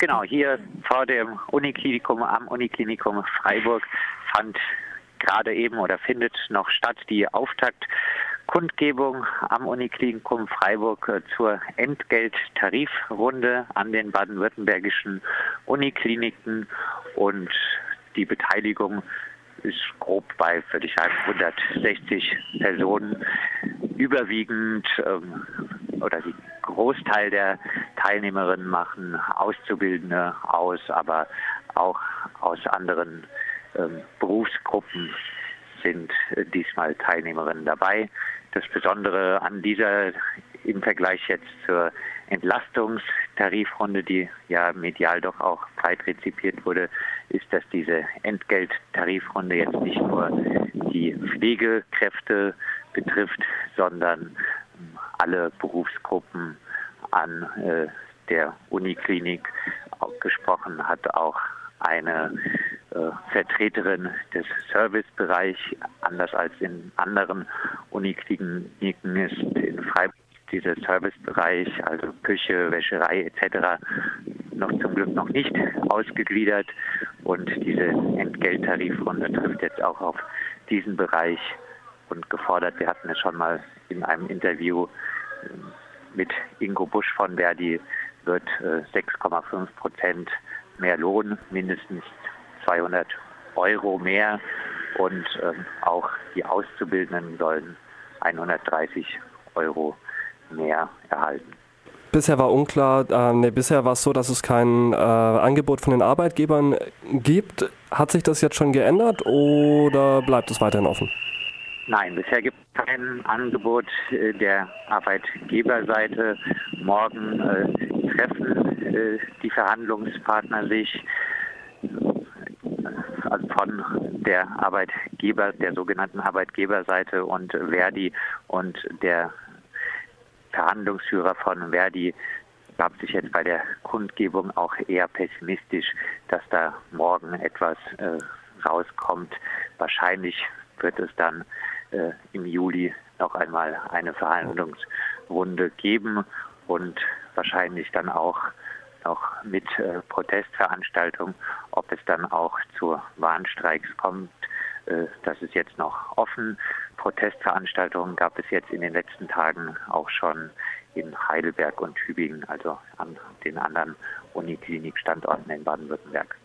Genau, hier vor dem Uniklinikum am Uniklinikum Freiburg fand gerade eben oder findet noch statt die Auftaktkundgebung am Uniklinikum Freiburg äh, zur Entgelttarifrunde an den baden-württembergischen Unikliniken und die Beteiligung ist grob bei, würde ich sagen, 160 Personen. Überwiegend ähm, oder die Großteil der Teilnehmerinnen machen Auszubildende aus, aber auch aus anderen ähm, Berufsgruppen sind äh, diesmal Teilnehmerinnen dabei. Das Besondere an dieser im Vergleich jetzt zur Entlastungstarifrunde, die ja medial doch auch breit rezipiert wurde, ist, dass diese Entgelttarifrunde jetzt nicht nur die Pflegekräfte betrifft, sondern alle Berufsgruppen an äh, der Uniklinik gesprochen hat, auch eine äh, Vertreterin des Servicebereichs, anders als in anderen Unikliniken ist in Freiburg dieser Servicebereich, also Küche, Wäscherei etc., noch zum Glück noch nicht ausgegliedert und diese Entgelttarifrunde trifft jetzt auch auf diesen Bereich und gefordert. Wir hatten es schon mal in einem Interview äh, mit Ingo Busch von Verdi, wird 6,5 äh, Prozent mehr Lohn, mindestens 200 Euro mehr und ähm, auch die Auszubildenden sollen 130 Euro mehr erhalten. Bisher war unklar, äh, nee, bisher war es so, dass es kein äh, Angebot von den Arbeitgebern gibt. Hat sich das jetzt schon geändert oder bleibt es weiterhin offen? Nein, bisher gibt es kein Angebot äh, der Arbeitgeberseite. Morgen äh, treffen äh, die Verhandlungspartner sich also von der Arbeitgeber, der sogenannten Arbeitgeberseite und Verdi und der Verhandlungsführer von Verdi gab sich jetzt bei der Kundgebung auch eher pessimistisch, dass da morgen etwas äh, rauskommt. Wahrscheinlich wird es dann äh, im Juli noch einmal eine Verhandlungsrunde geben und wahrscheinlich dann auch noch mit äh, Protestveranstaltungen. Ob es dann auch zu Warnstreiks kommt, äh, das ist jetzt noch offen. Protestveranstaltungen gab es jetzt in den letzten Tagen auch schon in Heidelberg und Tübingen, also an den anderen Uniklinikstandorten in Baden-Württemberg.